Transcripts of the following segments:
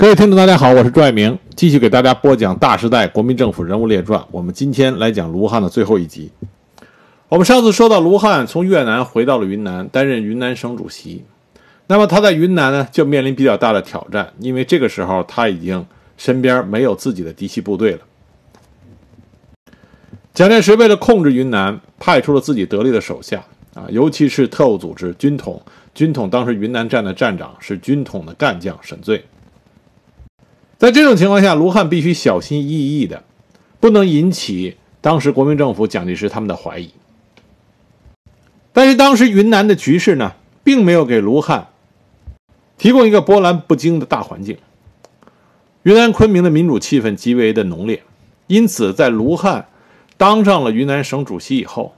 各位听众，大家好，我是朱爱明，继续给大家播讲《大时代：国民政府人物列传》。我们今天来讲卢汉的最后一集。我们上次说到，卢汉从越南回到了云南，担任云南省主席。那么他在云南呢，就面临比较大的挑战，因为这个时候他已经身边没有自己的嫡系部队了。蒋介石为了控制云南，派出了自己得力的手下啊，尤其是特务组织军统。军统当时云南站的站长是军统的干将沈醉。在这种情况下，卢汉必须小心翼翼的，不能引起当时国民政府蒋介石他们的怀疑。但是当时云南的局势呢，并没有给卢汉提供一个波澜不惊的大环境。云南昆明的民主气氛极为的浓烈，因此在卢汉当上了云南省主席以后，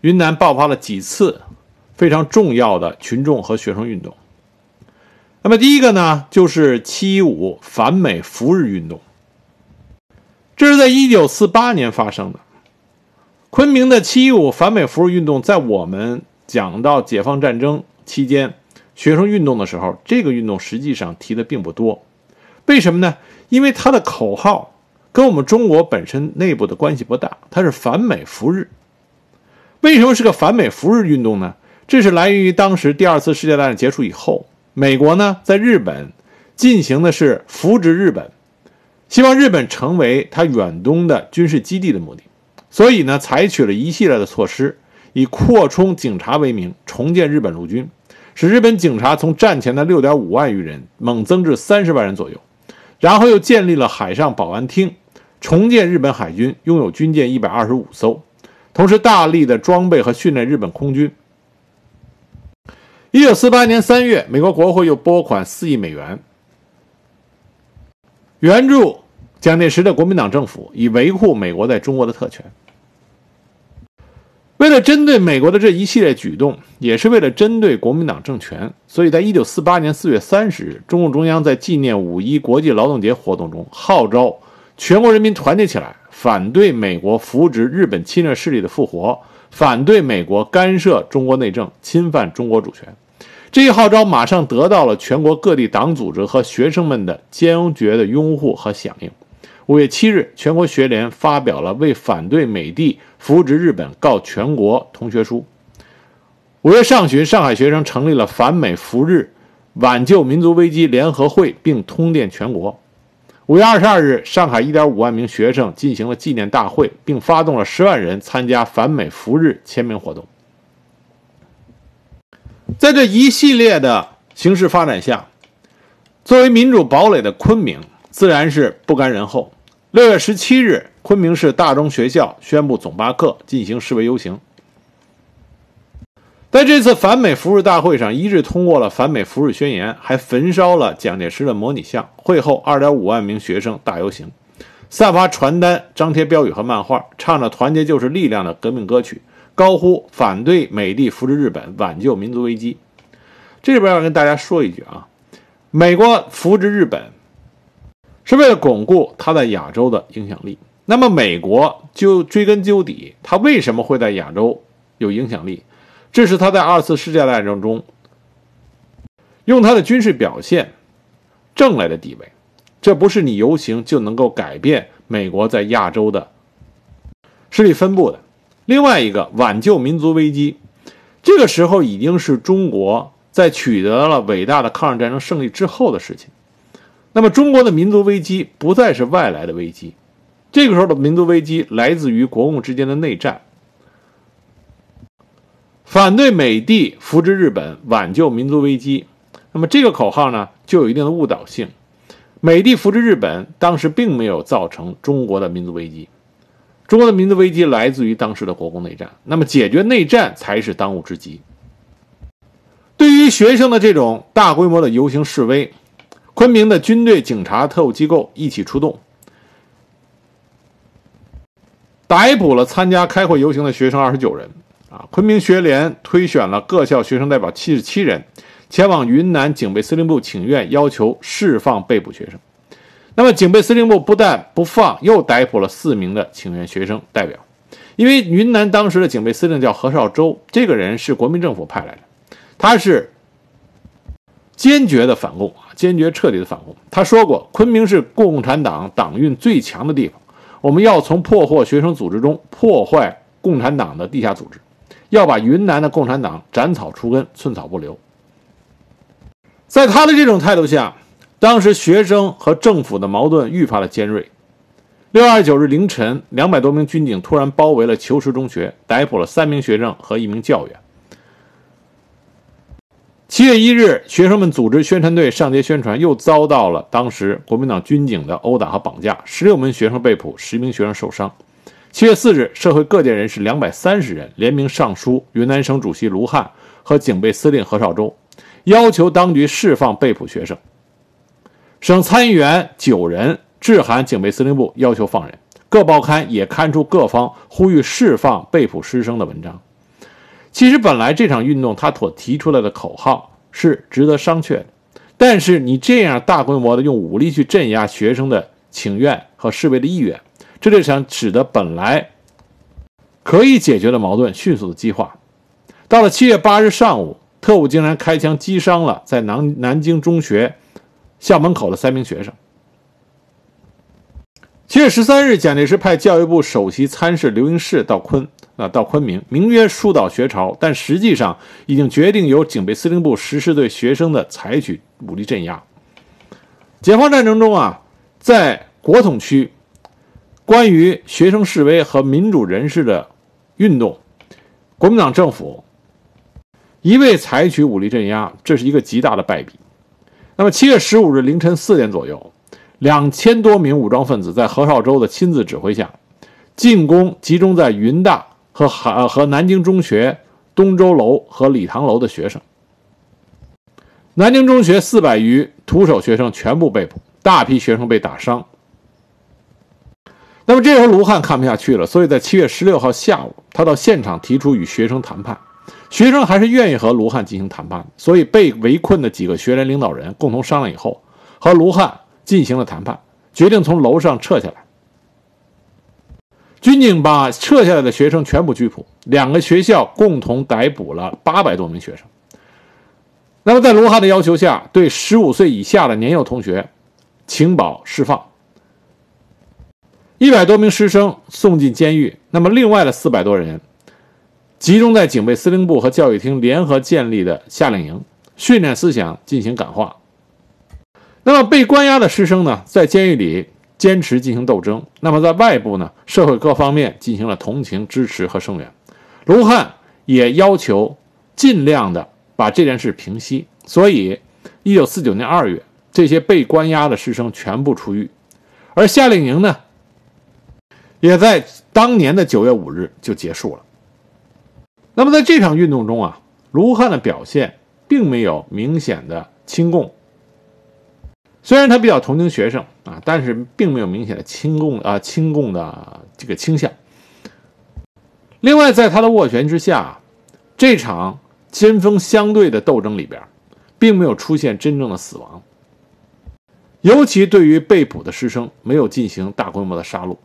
云南爆发了几次非常重要的群众和学生运动。那么第一个呢，就是七一五反美扶日运动。这是在一九四八年发生的。昆明的七一五反美扶日运动，在我们讲到解放战争期间学生运动的时候，这个运动实际上提的并不多。为什么呢？因为它的口号跟我们中国本身内部的关系不大，它是反美扶日。为什么是个反美扶日运动呢？这是来源于当时第二次世界大战结束以后。美国呢，在日本进行的是扶植日本，希望日本成为他远东的军事基地的目的，所以呢，采取了一系列的措施，以扩充警察为名，重建日本陆军，使日本警察从战前的六点五万余人猛增至三十万人左右，然后又建立了海上保安厅，重建日本海军，拥有军舰一百二十五艘，同时大力的装备和训练日本空军。一九四八年三月，美国国会又拨款四亿美元，援助蒋介石的国民党政府，以维护美国在中国的特权。为了针对美国的这一系列举动，也是为了针对国民党政权，所以在一九四八年四月三十日，中共中央在纪念五一国际劳动节活动中，号召全国人民团结起来，反对美国扶植日本侵略势力的复活，反对美国干涉中国内政，侵犯中国主权。这一号召马上得到了全国各地党组织和学生们的坚决的拥护和响应。五月七日，全国学联发表了为反对美帝扶植日本告全国同学书。五月上旬，上海学生成立了反美扶日、挽救民族危机联合会，并通电全国。五月二十二日，上海一点五万名学生进行了纪念大会，并发动了十万人参加反美扶日签名活动。在这一系列的形势发展下，作为民主堡垒的昆明自然是不甘人后。六月十七日，昆明市大中学校宣布总罢课，进行示威游行。在这次反美扶日大会上，一致通过了反美扶日宣言，还焚烧了蒋介石的模拟像。会后，二点五万名学生大游行，散发传单、张贴标语和漫画，唱着“团结就是力量”的革命歌曲。高呼反对美帝扶植日本，挽救民族危机。这里边要跟大家说一句啊，美国扶植日本是为了巩固它在亚洲的影响力。那么，美国就追根究底，它为什么会在亚洲有影响力？这是他在二次世界大战中用他的军事表现挣来的地位。这不是你游行就能够改变美国在亚洲的势力分布的。另外一个挽救民族危机，这个时候已经是中国在取得了伟大的抗日战争胜利之后的事情。那么，中国的民族危机不再是外来的危机，这个时候的民族危机来自于国共之间的内战。反对美帝扶植日本，挽救民族危机。那么，这个口号呢，就有一定的误导性。美帝扶植日本，当时并没有造成中国的民族危机。中国的民族危机来自于当时的国共内战，那么解决内战才是当务之急。对于学生的这种大规模的游行示威，昆明的军队、警察、特务机构一起出动，逮捕了参加开会游行的学生二十九人。啊，昆明学联推选了各校学生代表七十七人，前往云南警备司令部请愿，要求释放被捕学生。那么，警备司令部不但不放，又逮捕了四名的请愿学生代表。因为云南当时的警备司令叫何绍周，这个人是国民政府派来的，他是坚决的反共啊，坚决彻底的反共。他说过，昆明是共产党党运最强的地方，我们要从破获学生组织中破坏共产党的地下组织，要把云南的共产党斩草除根，寸草不留。在他的这种态度下，当时学生和政府的矛盾愈发的尖锐。六月二十九日凌晨，两百多名军警突然包围了求实中学，逮捕了三名学生和一名教员。七月一日，学生们组织宣传队上街宣传，又遭到了当时国民党军警的殴打和绑架，十六名学生被捕，十名学生受伤。七月四日，社会各界人士两百三十人联名上书云南省主席卢汉和警备司令何绍周，要求当局释放被捕学生。省参议员九人致函警备司令部，要求放人。各报刊也刊出各方呼吁释放被捕师生的文章。其实，本来这场运动他所提出来的口号是值得商榷的，但是你这样大规模的用武力去镇压学生的请愿和示威的意愿，这就想使得本来可以解决的矛盾迅速的激化。到了七月八日上午，特务竟然开枪击伤了在南南京中学校门口的三名学生。七月十三日，蒋介石派教育部首席参事刘英士到昆。啊，到昆明，名曰疏导学潮，但实际上已经决定由警备司令部实施对学生的采取武力镇压。解放战争中啊，在国统区，关于学生示威和民主人士的运动，国民党政府一味采取武力镇压，这是一个极大的败笔。那么，七月十五日凌晨四点左右，两千多名武装分子在何绍周的亲自指挥下，进攻集中在云大。和海和南京中学东周楼和礼堂楼的学生，南京中学四百余徒手学生全部被捕，大批学生被打伤。那么这时候卢汉看不下去了，所以在七月十六号下午，他到现场提出与学生谈判，学生还是愿意和卢汉进行谈判，所以被围困的几个学联领导人共同商量以后，和卢汉进行了谈判，决定从楼上撤下来。军警把撤下来的学生全部拘捕，两个学校共同逮捕了八百多名学生。那么，在卢汉的要求下，对十五岁以下的年幼同学，请保释放。一百多名师生送进监狱。那么，另外的四百多人，集中在警备司令部和教育厅联合建立的夏令营，训练思想，进行感化。那么，被关押的师生呢，在监狱里。坚持进行斗争，那么在外部呢，社会各方面进行了同情、支持和声援。卢汉也要求尽量的把这件事平息，所以，一九四九年二月，这些被关押的师生全部出狱，而夏令营呢，也在当年的九月五日就结束了。那么在这场运动中啊，卢汉的表现并没有明显的亲共。虽然他比较同情学生啊，但是并没有明显的亲共啊亲共的这个倾向。另外，在他的斡旋之下，这场针锋相对的斗争里边，并没有出现真正的死亡。尤其对于被捕的师生，没有进行大规模的杀戮。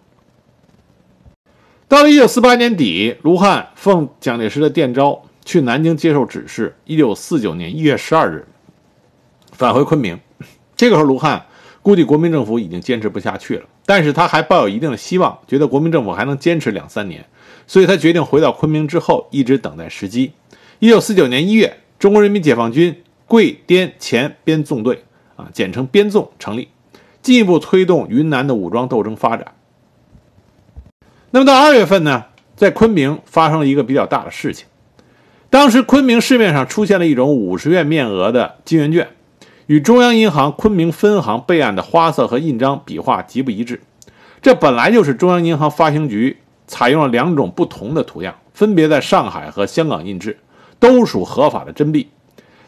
到了一九四八年底，卢汉奉蒋介石的电召去南京接受指示。一九四九年一月十二日，返回昆明。这个时候，卢汉估计国民政府已经坚持不下去了，但是他还抱有一定的希望，觉得国民政府还能坚持两三年，所以他决定回到昆明之后，一直等待时机。一九四九年一月，中国人民解放军桂滇黔边纵队啊，简称边纵成立，进一步推动云南的武装斗争发展。那么到二月份呢，在昆明发生了一个比较大的事情，当时昆明市面上出现了一种五十元面额的金圆券。与中央银行昆明分行备案的花色和印章笔画极不一致，这本来就是中央银行发行局采用了两种不同的图样，分别在上海和香港印制，都属合法的真币。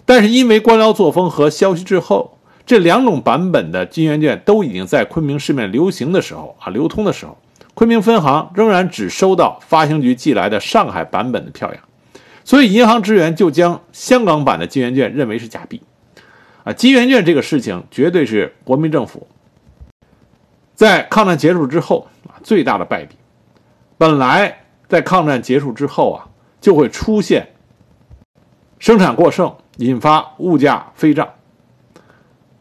但是因为官僚作风和消息滞后，这两种版本的金圆券都已经在昆明市面流行的时候啊，流通的时候，昆明分行仍然只收到发行局寄来的上海版本的票样，所以银行职员就将香港版的金圆券认为是假币。啊，金圆券这个事情绝对是国民政府在抗战结束之后啊最大的败笔。本来在抗战结束之后啊，就会出现生产过剩，引发物价飞涨。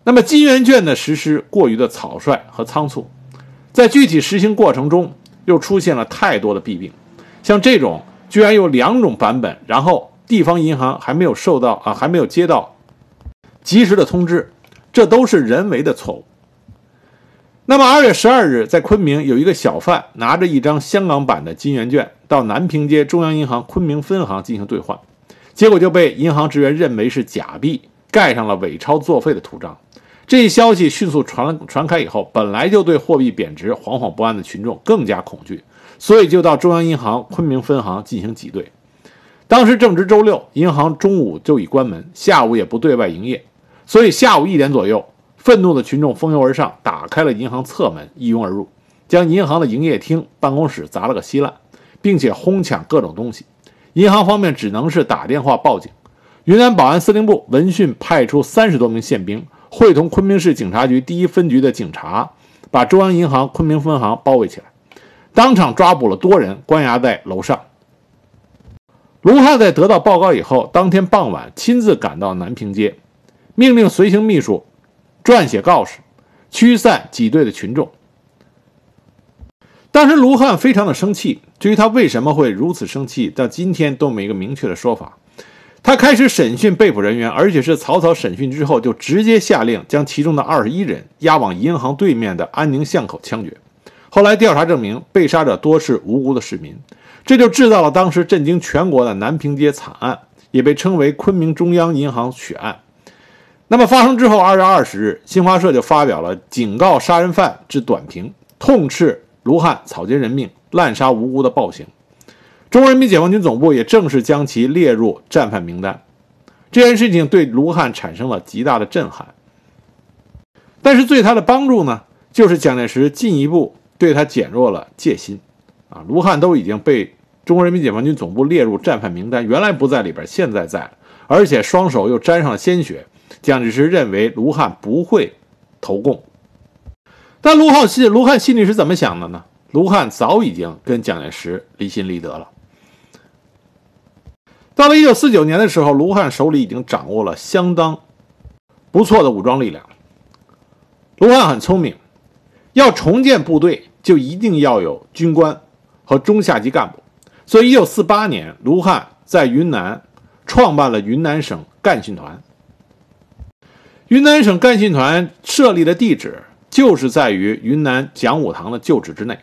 那么金圆券的实施过于的草率和仓促，在具体实行过程中又出现了太多的弊病，像这种居然有两种版本，然后地方银行还没有受到啊还没有接到及时的通知，这都是人为的错误。那么二月十二日，在昆明有一个小贩拿着一张香港版的金圆券到南平街中央银行昆明分行进行兑换，结果就被银行职员认为是假币，盖上了伪钞作废的图章。这一消息迅速传传开以后，本来就对货币贬值惶惶不安的群众更加恐惧，所以就到中央银行昆明分行进行挤兑。当时正值周六，银行中午就已关门，下午也不对外营业，所以下午一点左右。愤怒的群众蜂拥而上，打开了银行侧门，一拥而入，将银行的营业厅、办公室砸了个稀烂，并且哄抢各种东西。银行方面只能是打电话报警。云南保安司令部闻讯派出三十多名宪兵，会同昆明市警察局第一分局的警察，把中央银行昆明分行包围起来，当场抓捕了多人，关押在楼上。卢汉在得到报告以后，当天傍晚亲自赶到南平街，命令随行秘书。撰写告示，驱散挤兑的群众。当时卢汉非常的生气，至于他为什么会如此生气，到今天都没一个明确的说法。他开始审讯被捕人员，而且是草草审讯之后，就直接下令将其中的二十一人押往银行对面的安宁巷口枪决。后来调查证明，被杀者多是无辜的市民，这就制造了当时震惊全国的南平街惨案，也被称为昆明中央银行血案。那么发生之后，二月二十日，新华社就发表了警告杀人犯之短评，痛斥卢汉草菅人命、滥杀无辜的暴行。中国人民解放军总部也正式将其列入战犯名单。这件事情对卢汉产生了极大的震撼，但是对他的帮助呢，就是蒋介石进一步对他减弱了戒心。啊，卢汉都已经被中国人民解放军总部列入战犯名单，原来不在里边，现在在，而且双手又沾上了鲜血。蒋介石认为卢汉不会投共，但卢浩心卢汉心里是怎么想的呢？卢汉早已经跟蒋介石离心离德了。到了一九四九年的时候，卢汉手里已经掌握了相当不错的武装力量。卢汉很聪明，要重建部队就一定要有军官和中下级干部，所以一九四八年，卢汉在云南创办了云南省干训团。云南省干训团设立的地址就是在于云南讲武堂的旧址之内。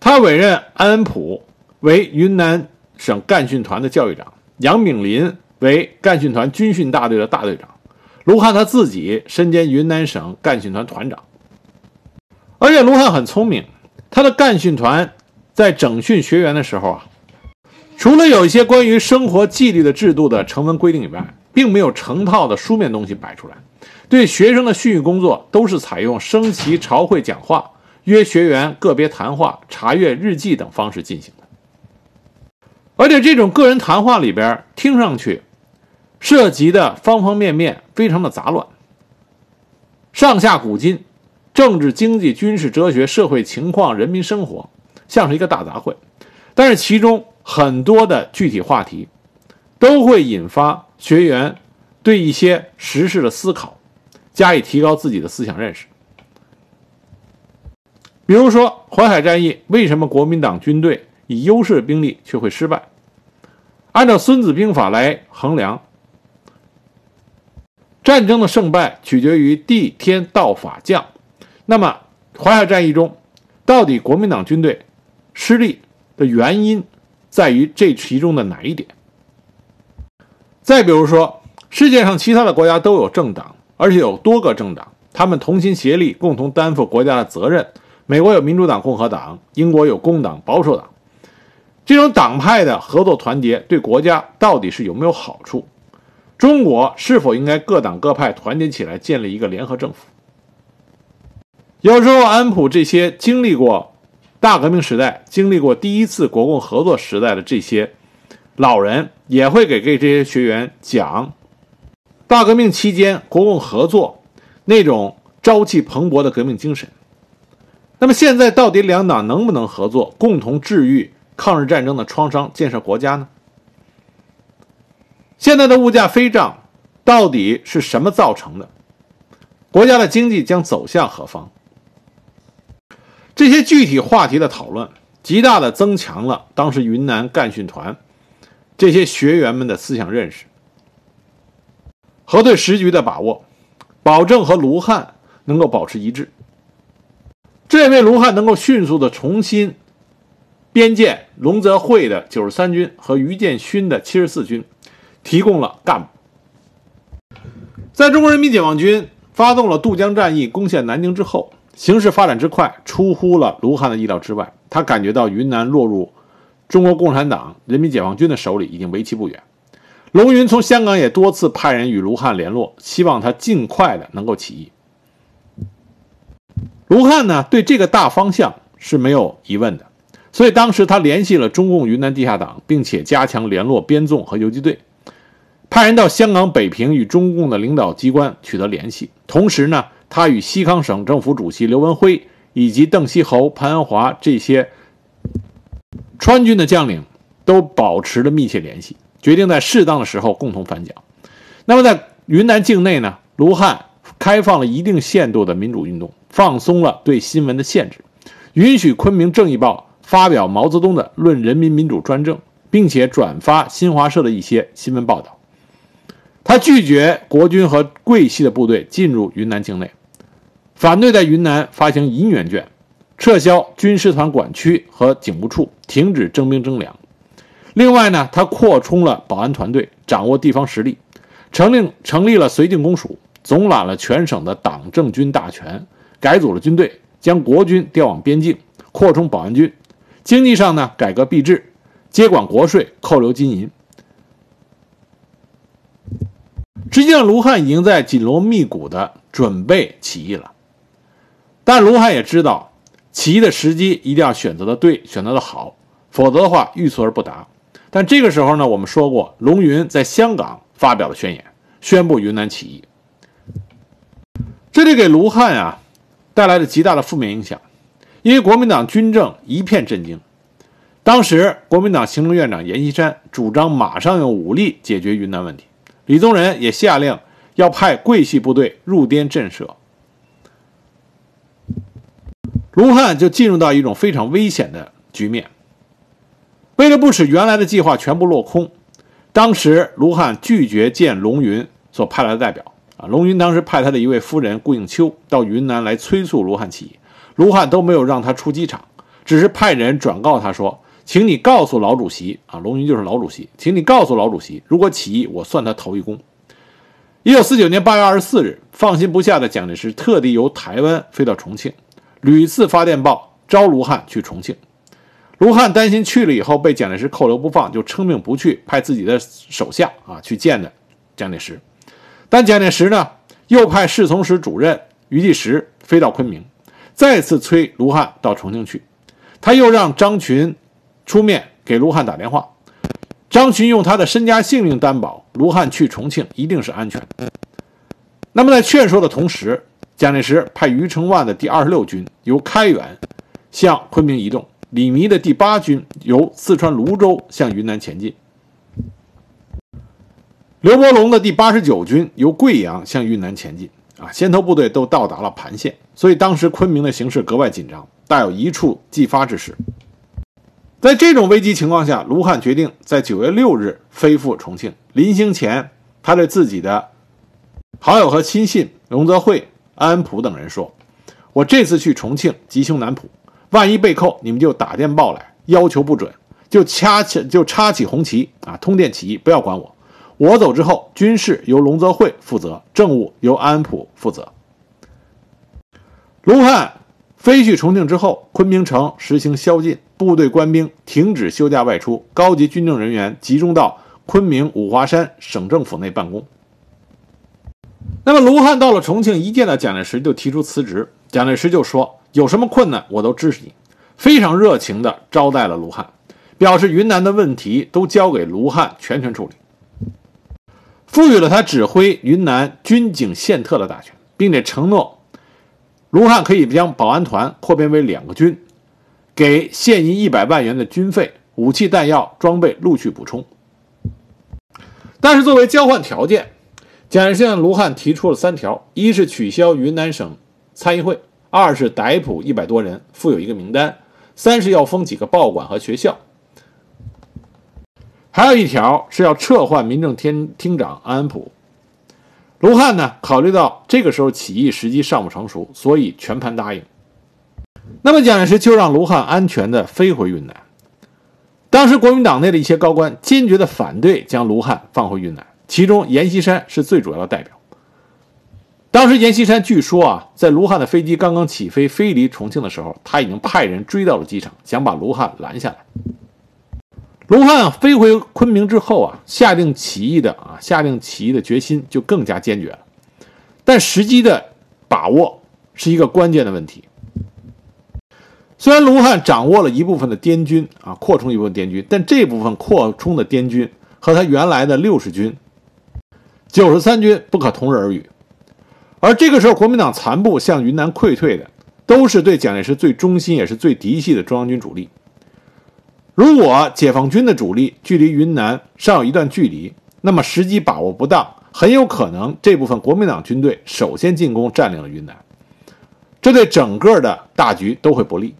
他委任安恩普为云南省干训团的教育长，杨炳林为干训团军训大队的大队长，卢汉他自己身兼云南省干训团团长。而且卢汉很聪明，他的干训团在整训学员的时候啊，除了有一些关于生活纪律的制度的成文规定以外，并没有成套的书面东西摆出来，对学生的训育工作都是采用升旗朝会讲话、约学员个别谈话、查阅日记等方式进行的。而且这种个人谈话里边，听上去涉及的方方面面非常的杂乱，上下古今、政治、经济、军事、哲学、社会情况、人民生活，像是一个大杂烩。但是其中很多的具体话题，都会引发。学员对一些时事的思考，加以提高自己的思想认识。比如说淮海战役，为什么国民党军队以优势兵力却会失败？按照《孙子兵法》来衡量，战争的胜败取决于地、天、道、法、将。那么淮海战役中，到底国民党军队失利的原因在于这其中的哪一点？再比如说，世界上其他的国家都有政党，而且有多个政党，他们同心协力，共同担负国家的责任。美国有民主党、共和党，英国有工党、保守党。这种党派的合作团结对国家到底是有没有好处？中国是否应该各党各派团结起来建立一个联合政府？有时候，安普这些经历过大革命时代、经历过第一次国共合作时代的这些。老人也会给给这些学员讲，大革命期间国共合作那种朝气蓬勃的革命精神。那么现在到底两党能不能合作，共同治愈抗日战争的创伤，建设国家呢？现在的物价飞涨到底是什么造成的？国家的经济将走向何方？这些具体话题的讨论，极大的增强了当时云南干训团这些学员们的思想认识和对时局的把握，保证和卢汉能够保持一致。这也为卢汉能够迅速的重新编建龙泽会的九十三军和于建勋的七十四军提供了干部。在中国人民解放军发动了渡江战役、攻陷南京之后，形势发展之快出乎了卢汉的意料之外。他感觉到云南落入中国共产党、人民解放军的手里已经为期不远。龙云从香港也多次派人与卢汉联络，希望他尽快的能够起义。卢汉呢，对这个大方向是没有疑问的，所以当时他联系了中共云南地下党，并且加强联络编纵和游击队。派人到香港、北平与中共的领导机关取得联系，同时呢，他与西康省政府主席刘文辉以及邓锡侯、潘安华这些川军的将领都保持了密切联系，决定在适当的时候共同反蒋。那么在云南境内呢，卢汉开放了一定限度的民主运动，放松了对新闻的限制，允许昆明正义报发表毛泽东的《论人民民主专政》，并且转发新华社的一些新闻报道。他拒绝国军和桂系的部队进入云南境内，反对在云南发行银元券，撤销军师团管区和警务处，停止征兵征粮。另外呢，他扩充了保安团队，掌握地方实力，成立成立了绥靖公署，总揽了全省的党政军大权，改组了军队，将国军调往边境，扩充保安军。经济上呢，改革币制，接管国税，扣留金银。实际上，卢汉已经在紧锣密鼓的准备起义了，但卢汉也知道，起义的时机一定要选择的对，选择的好，否则的话欲速而不达。但这个时候呢，我们说过，龙云在香港发表了宣言，宣布云南起义，这就给卢汉啊带来了极大的负面影响，因为国民党军政一片震惊。当时，国民党行政院长阎锡山主张马上用武力解决云南问题。李宗仁也下令要派桂系部队入滇震慑，卢汉就进入到一种非常危险的局面。为了不使原来的计划全部落空，当时卢汉拒绝见龙云所派来的代表。啊，龙云当时派他的一位夫人顾应秋到云南来催促卢汉起义，卢汉都没有让他出机场，只是派人转告他说。请你告诉老主席啊，龙云就是老主席，请你告诉老主席，如果起义，我算他头一功。一九四九年八月二十四日，放心不下的蒋介石特地由台湾飞到重庆，屡次发电报招卢汉去重庆。卢汉担心去了以后被蒋介石扣留不放，就称命不去，派自己的手下啊去见的蒋介石。但蒋介石呢，又派侍从室主任余继时飞到昆明，再次催卢汉到重庆去。他又让张群。出面给卢汉打电话，张群用他的身家性命担保，卢汉去重庆一定是安全。那么在劝说的同时，蒋介石派余承万的第二十六军由开原向昆明移动，李弥的第八军由四川泸州向云南前进，刘伯龙的第八十九军由贵阳向云南前进。啊，先头部队都到达了盘县，所以当时昆明的形势格外紧张，大有一触即发之势。在这种危机情况下，卢汉决定在九月六日飞赴重庆。临行前，他对自己的好友和亲信龙泽会、安普等人说：“我这次去重庆吉凶难卜，万一被扣，你们就打电报来，要求不准，就掐起就插起红旗啊，通电起义，不要管我。我走之后，军事由龙泽会负责，政务由安普负责。”卢汉飞去重庆之后，昆明城实行宵禁。部队官兵停止休假外出，高级军政人员集中到昆明五华山省政府内办公。那么卢汉到了重庆，一见到蒋介石就提出辞职。蒋介石就说：“有什么困难，我都支持你。”非常热情地招待了卢汉，表示云南的问题都交给卢汉全权处理，赋予了他指挥云南军警宪特的大权，并且承诺卢汉可以将保安团扩编为两个军。给现银一百万元的军费、武器弹药、装备陆续补充，但是作为交换条件，蒋介石向卢汉提出了三条：一是取消云南省参议会；二是逮捕一百多人，附有一个名单；三是要封几个报馆和学校。还有一条是要撤换民政厅厅长安普。卢汉呢，考虑到这个时候起义时机尚不成熟，所以全盘答应。那么蒋介石就让卢汉安全的飞回云南。当时国民党内的一些高官坚决的反对将卢汉放回云南，其中阎锡山是最主要的代表。当时阎锡山据说啊，在卢汉的飞机刚刚起飞飞离重庆的时候，他已经派人追到了机场，想把卢汉拦下来。卢汉飞回昆明之后啊，下定起义的啊，下定起义的决心就更加坚决了。但时机的把握是一个关键的问题。虽然卢汉掌握了一部分的滇军啊，扩充一部分滇军，但这部分扩充的滇军和他原来的六十军、九十三军不可同日而语。而这个时候，国民党残部向云南溃退的，都是对蒋介石最忠心也是最嫡系的中央军主力。如果解放军的主力距离云南尚有一段距离，那么时机把握不当，很有可能这部分国民党军队首先进攻占领了云南，这对整个的大局都会不利。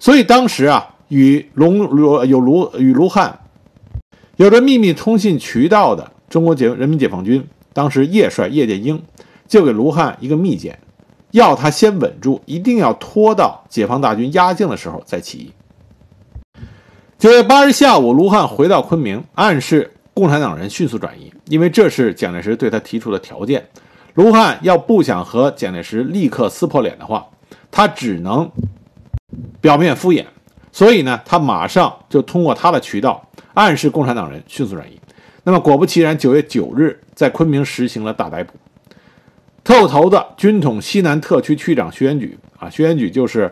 所以当时啊，与龙卢有卢与卢汉有着秘密通信渠道的中国解人民解放军当时叶帅叶剑英就给卢汉一个密件，要他先稳住，一定要拖到解放大军压境的时候再起义。九月八日下午，卢汉回到昆明，暗示共产党人迅速转移，因为这是蒋介石对他提出的条件。卢汉要不想和蒋介石立刻撕破脸的话，他只能表面敷衍。所以呢，他马上就通过他的渠道暗示共产党人迅速转移。那么果不其然，九月九日在昆明实行了大逮捕。特务头子军统西南特区区长徐元举啊，徐元举就是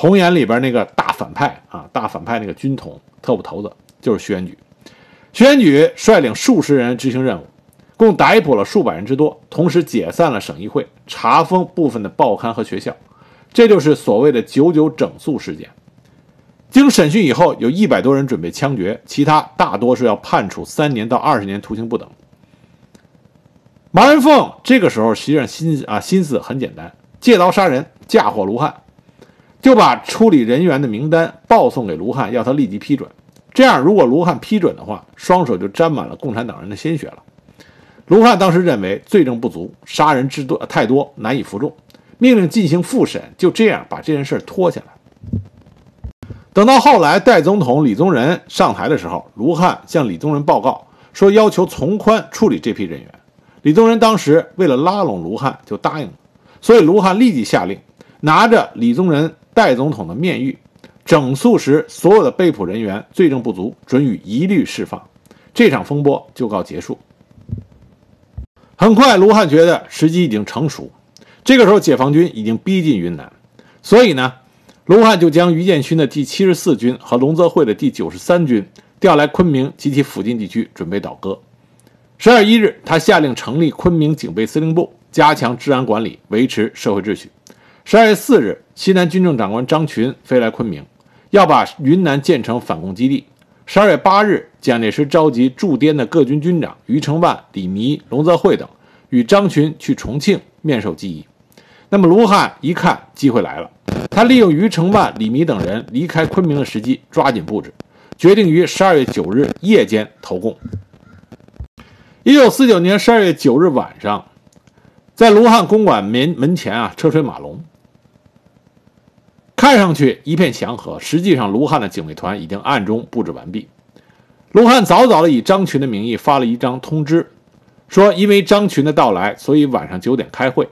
红岩里边那个大反派啊，大反派那个军统特务头子就是徐元举。徐元举率领数十人执行任务，共逮捕了数百人之多，同时解散了省议会，查封部分的报刊和学校，这就是所谓的“九九整肃事件”。经审讯以后，有一百多人准备枪决，其他大多是要判处三年到二十年徒刑不等。马文凤这个时候实际上心啊心思很简单，借刀杀人，嫁祸卢汉，就把处理人员的名单报送给卢汉，要他立即批准。这样，如果卢汉批准的话，双手就沾满了共产党人的鲜血了。卢汉当时认为罪证不足，杀人之多太多，难以服众，命令进行复审，就这样把这件事拖下来。等到后来代总统李宗仁上台的时候，卢汉向李宗仁报告说，要求从宽处理这批人员。李宗仁当时为了拉拢卢汉，就答应了。所以卢汉立即下令，拿着李宗仁代总统的面谕，整肃时所有的被捕人员罪证不足，准予一律释放。这场风波就告结束。很快，卢汉觉得时机已经成熟，这个时候解放军已经逼近云南，所以呢，卢汉就将于建勋的第七十四军和龙泽会的第九十三军调来昆明及其附近地区，准备倒戈。十二月一日，他下令成立昆明警备司令部，加强治安管理，维持社会秩序。十二月四日，西南军政长官张群飞来昆明，要把云南建成反共基地。十二月八日，蒋介石召集驻滇的各军军长余承万、李弥、龙泽会等，与张群去重庆面授机宜。那么卢汉一看机会来了，他利用余承万、李弥等人离开昆明的时机，抓紧布置，决定于十二月九日夜间投共。一九四九年十二月九日晚上，在卢汉公馆门门前啊，车水马龙，看上去一片祥和。实际上，卢汉的警卫团已经暗中布置完毕。卢汉早早的以张群的名义发了一张通知，说因为张群的到来，所以晚上九点开会。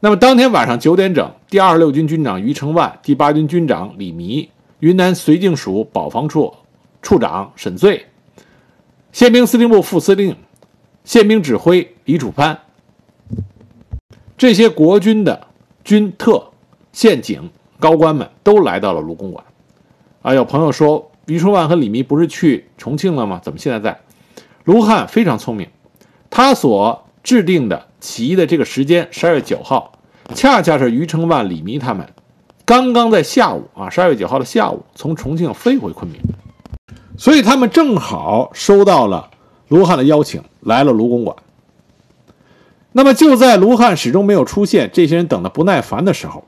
那么当天晚上九点整，第二十六军军长余承万、第八军军长李弥、云南绥靖署保防处处长沈醉、宪兵司令部副司令。宪兵指挥李楚藩，这些国军的军特、宪警高官们都来到了卢公馆。啊，有朋友说，余承万和李弥不是去重庆了吗？怎么现在在？卢汉非常聪明，他所制定的起义的这个时间，十二月九号，恰恰是余承万、李弥他们刚刚在下午啊，十二月九号的下午从重庆飞回昆明，所以他们正好收到了。卢汉的邀请来了卢公馆，那么就在卢汉始终没有出现，这些人等得不耐烦的时候，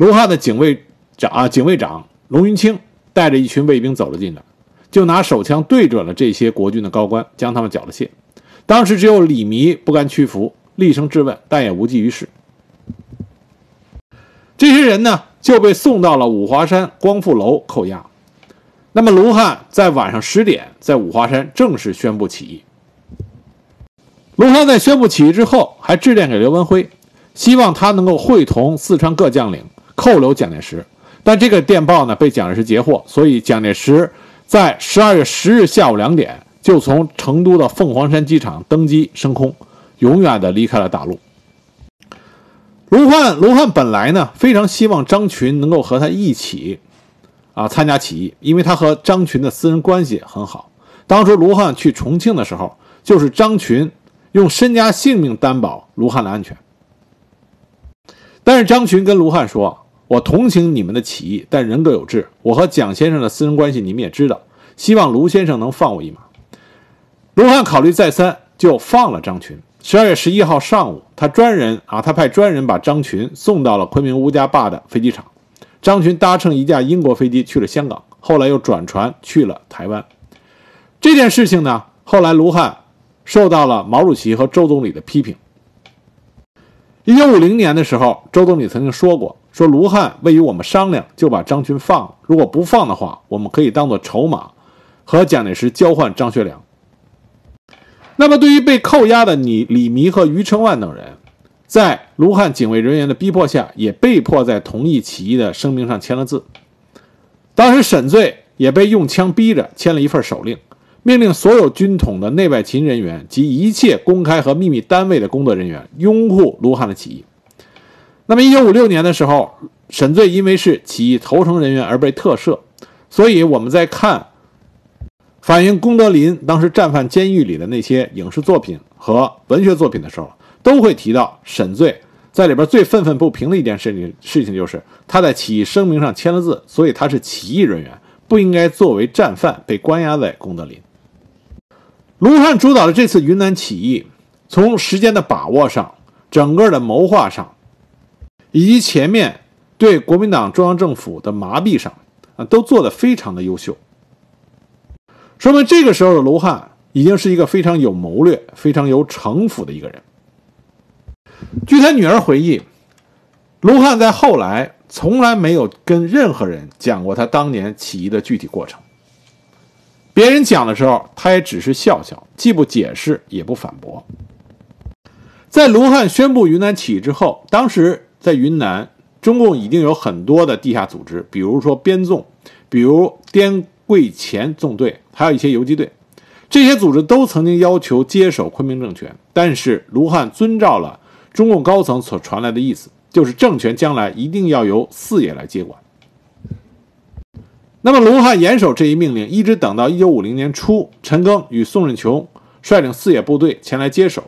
卢汉的警卫长啊，警卫长龙云清带着一群卫兵走了进来，就拿手枪对准了这些国军的高官，将他们缴了械。当时只有李弥不甘屈服，厉声质问，但也无济于事。这些人呢，就被送到了五华山光复楼扣押。那么卢汉在晚上十点在五华山正式宣布起义。卢汉在宣布起义之后，还致电给刘文辉，希望他能够会同四川各将领扣留蒋介石。但这个电报呢被蒋介石截获，所以蒋介石在十二月十日下午两点就从成都的凤凰山机场登机升空，永远的离开了大陆。卢汉，卢汉本来呢非常希望张群能够和他一起啊参加起义，因为他和张群的私人关系很好。当初卢汉去重庆的时候，就是张群。用身家性命担保卢汉的安全，但是张群跟卢汉说：“我同情你们的起义，但人各有志。我和蒋先生的私人关系你们也知道，希望卢先生能放我一马。”卢汉考虑再三，就放了张群。十二月十一号上午，他专人啊，他派专人把张群送到了昆明乌家坝的飞机场。张群搭乘一架英国飞机去了香港，后来又转船去了台湾。这件事情呢，后来卢汉。受到了毛主席和周总理的批评。一九五零年的时候，周总理曾经说过：“说卢汉未与我们商量，就把张群放了。如果不放的话，我们可以当做筹码，和蒋介石交换张学良。”那么，对于被扣押的李李弥和余承万等人，在卢汉警卫人员的逼迫下，也被迫在同意起义的声明上签了字。当时沈醉也被用枪逼着签了一份手令。命令所有军统的内外勤人员及一切公开和秘密单位的工作人员拥护卢汉的起义。那么，一九五六年的时候，沈醉因为是起义投诚人员而被特赦。所以我们在看反映功德林当时战犯监狱里的那些影视作品和文学作品的时候，都会提到沈醉在里边最愤愤不平的一件事情，事情就是他在起义声明上签了字，所以他是起义人员，不应该作为战犯被关押在功德林。卢汉主导的这次云南起义，从时间的把握上、整个的谋划上，以及前面对国民党中央政府的麻痹上，啊，都做得非常的优秀。说明这个时候的卢汉已经是一个非常有谋略、非常有城府的一个人。据他女儿回忆，卢汉在后来从来没有跟任何人讲过他当年起义的具体过程。别人讲的时候，他也只是笑笑，既不解释，也不反驳。在卢汉宣布云南起义之后，当时在云南，中共已经有很多的地下组织，比如说边纵，比如滇桂黔纵队，还有一些游击队。这些组织都曾经要求接手昆明政权，但是卢汉遵照了中共高层所传来的意思，就是政权将来一定要由四野来接管。那么，卢汉严守这一命令，一直等到一九五零年初，陈赓与宋任穷率领四野部队前来接手，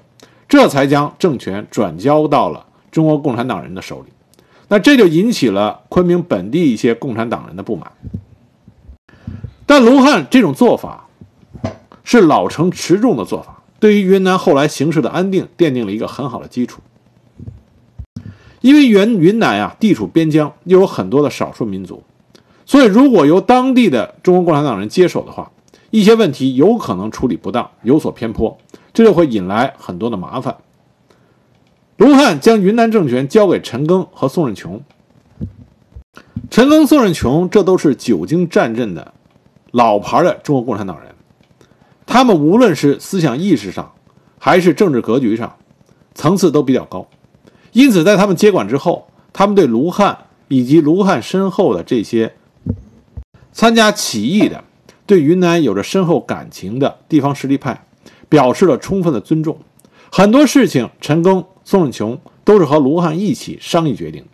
这才将政权转交到了中国共产党人的手里。那这就引起了昆明本地一些共产党人的不满。但卢汉这种做法是老成持重的做法，对于云南后来形势的安定奠定了一个很好的基础。因为云云南啊，地处边疆，又有很多的少数民族。所以，如果由当地的中国共产党人接手的话，一些问题有可能处理不当，有所偏颇，这就会引来很多的麻烦。卢汉将云南政权交给陈赓和宋任穷。陈赓、宋任穷，这都是久经战阵的老牌的中国共产党人，他们无论是思想意识上，还是政治格局上，层次都比较高。因此，在他们接管之后，他们对卢汉以及卢汉身后的这些。参加起义的，对云南有着深厚感情的地方实力派，表示了充分的尊重。很多事情，陈赓、宋任穷都是和卢汉一起商议决定，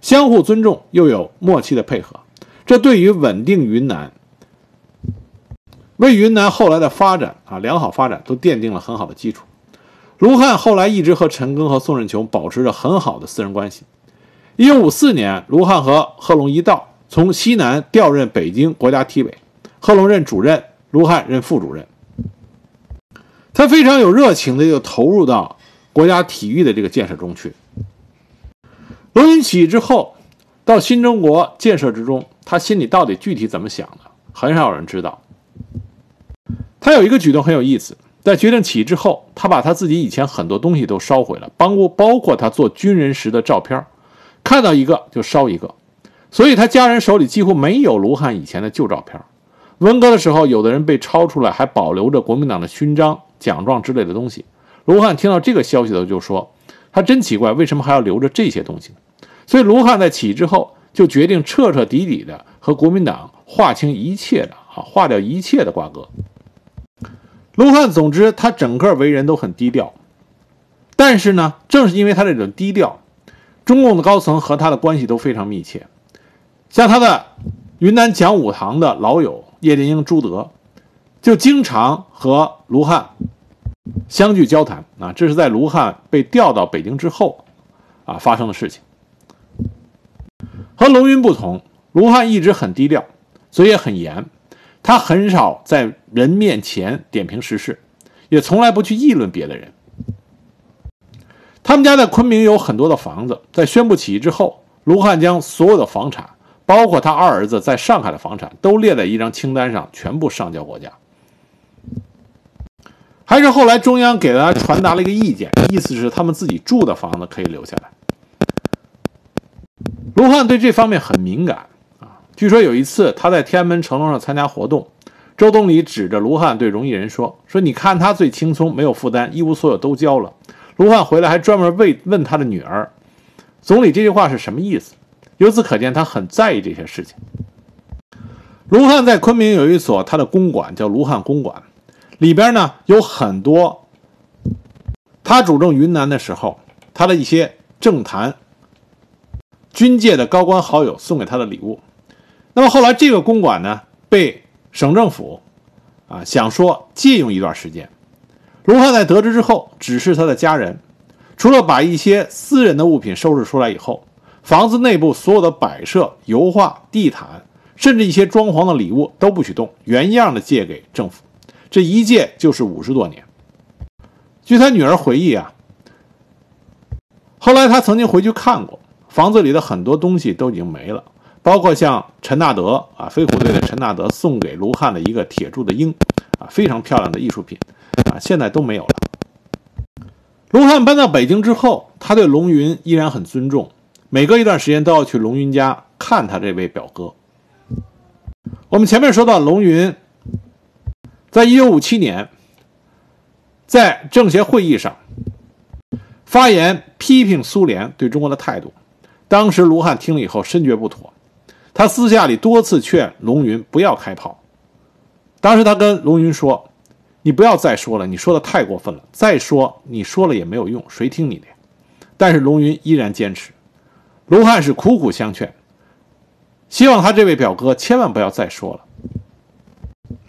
相互尊重又有默契的配合。这对于稳定云南，为云南后来的发展啊良好发展都奠定了很好的基础。卢汉后来一直和陈赓和宋任穷保持着很好的私人关系。一九五四年，卢汉和贺龙一道。从西南调任北京国家体委，贺龙任主任，卢汉任副主任。他非常有热情的就投入到国家体育的这个建设中去。龙云起义之后，到新中国建设之中，他心里到底具体怎么想的，很少有人知道。他有一个举动很有意思，在决定起义之后，他把他自己以前很多东西都烧毁了，包括包括他做军人时的照片，看到一个就烧一个，所以他家人手里几乎没有卢汉以前的旧照片。文革的时候，有的人被抄出来，还保留着国民党的勋章、奖状之类的东西。卢汉听到这个消息的时候就说：“他真奇怪，为什么还要留着这些东西呢？”所以卢汉在起义之后就决定彻彻底底的和国民党划清一切的啊，划掉一切的瓜葛。卢汉，总之他整个为人都很低调，但是呢，正是因为他这种低调，中共的高层和他的关系都非常密切。像他的云南讲武堂的老友叶剑英、朱德，就经常和卢汉相聚交谈啊。这是在卢汉被调到北京之后啊发生的事情。和龙云不同，卢汉一直很低调，嘴也很严。他很少在人面前点评时事，也从来不去议论别的人。他们家在昆明有很多的房子，在宣布起义之后，卢汉将所有的房产，包括他二儿子在上海的房产，都列在一张清单上，全部上交国家。还是后来中央给他传达了一个意见，意思是他们自己住的房子可以留下来。卢汉对这方面很敏感啊。据说有一次，他在天安门城楼上参加活动，周总理指着卢汉对荣毅仁说：“说你看他最轻松，没有负担，一无所有都交了。”卢汉回来还专门问问他的女儿：“总理这句话是什么意思？”由此可见，他很在意这些事情。卢汉在昆明有一所他的公馆，叫卢汉公馆，里边呢有很多他主政云南的时候，他的一些政坛、军界的高官好友送给他的礼物。那么后来，这个公馆呢被省政府啊想说借用一段时间。卢汉在得知之后，指示他的家人，除了把一些私人的物品收拾出来以后，房子内部所有的摆设、油画、地毯，甚至一些装潢的礼物都不许动，原样的借给政府。这一借就是五十多年。据他女儿回忆啊，后来他曾经回去看过，房子里的很多东西都已经没了。包括像陈纳德啊，飞虎队的陈纳德送给卢汉的一个铁铸的鹰，啊，非常漂亮的艺术品，啊，现在都没有了。卢汉搬到北京之后，他对龙云依然很尊重，每隔一段时间都要去龙云家看他这位表哥。我们前面说到，龙云在一九五七年在政协会议上发言批评苏联对中国的态度，当时卢汉听了以后深觉不妥。他私下里多次劝龙云不要开炮。当时他跟龙云说：“你不要再说了，你说的太过分了。再说你说了也没有用，谁听你的？”但是龙云依然坚持。卢汉是苦苦相劝，希望他这位表哥千万不要再说了。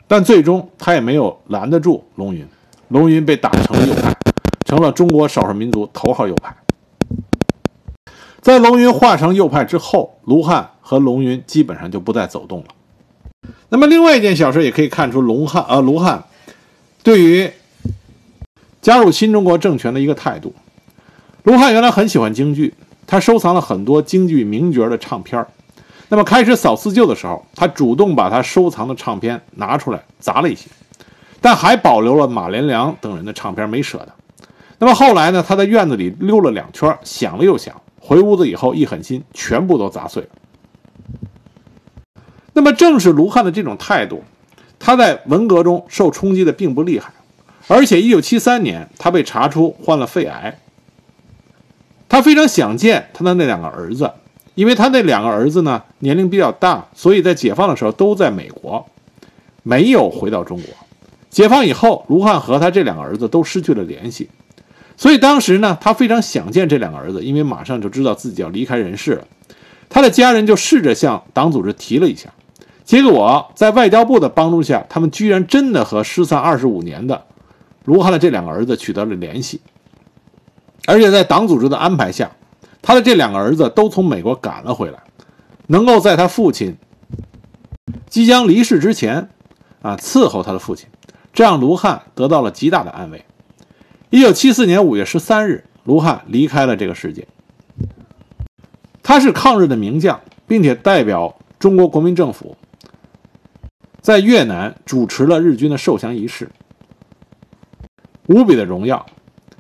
但最终他也没有拦得住龙云，龙云被打成右派，成了中国少数民族头号右派。在龙云化成右派之后，卢汉。和龙云基本上就不再走动了。那么，另外一件小事也可以看出，龙汉呃卢汉对于加入新中国政权的一个态度。卢汉原来很喜欢京剧，他收藏了很多京剧名角的唱片那么，开始扫四旧的时候，他主动把他收藏的唱片拿出来砸了一些，但还保留了马连良等人的唱片，没舍得。那么后来呢？他在院子里溜了两圈，想了又想，回屋子以后一狠心，全部都砸碎了。那么，正是卢汉的这种态度，他在文革中受冲击的并不厉害，而且1973年他被查出患了肺癌。他非常想见他的那两个儿子，因为他那两个儿子呢年龄比较大，所以在解放的时候都在美国，没有回到中国。解放以后，卢汉和他这两个儿子都失去了联系，所以当时呢，他非常想见这两个儿子，因为马上就知道自己要离开人世了。他的家人就试着向党组织提了一下。结果在外交部的帮助下，他们居然真的和失散二十五年的卢汉的这两个儿子取得了联系，而且在党组织的安排下，他的这两个儿子都从美国赶了回来，能够在他父亲即将离世之前，啊伺候他的父亲，这让卢汉得到了极大的安慰。一九七四年五月十三日，卢汉离开了这个世界。他是抗日的名将，并且代表中国国民政府在越南主持了日军的受降仪式，无比的荣耀。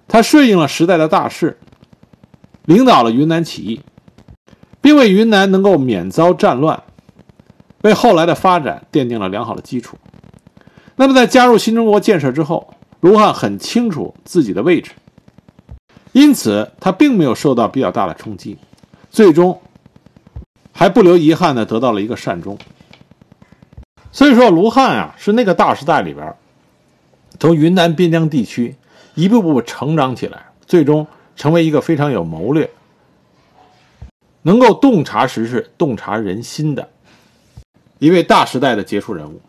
他顺应了时代的大势，领导了云南起义，并为云南能够免遭战乱，为后来的发展奠定了良好的基础。那么，在加入新中国建设之后，卢汉很清楚自己的位置，因此他并没有受到比较大的冲击。最终，还不留遗憾的得到了一个善终。所以说，卢汉啊，是那个大时代里边，从云南边疆地区一步步成长起来，最终成为一个非常有谋略、能够洞察时事、洞察人心的一位大时代的杰出人物。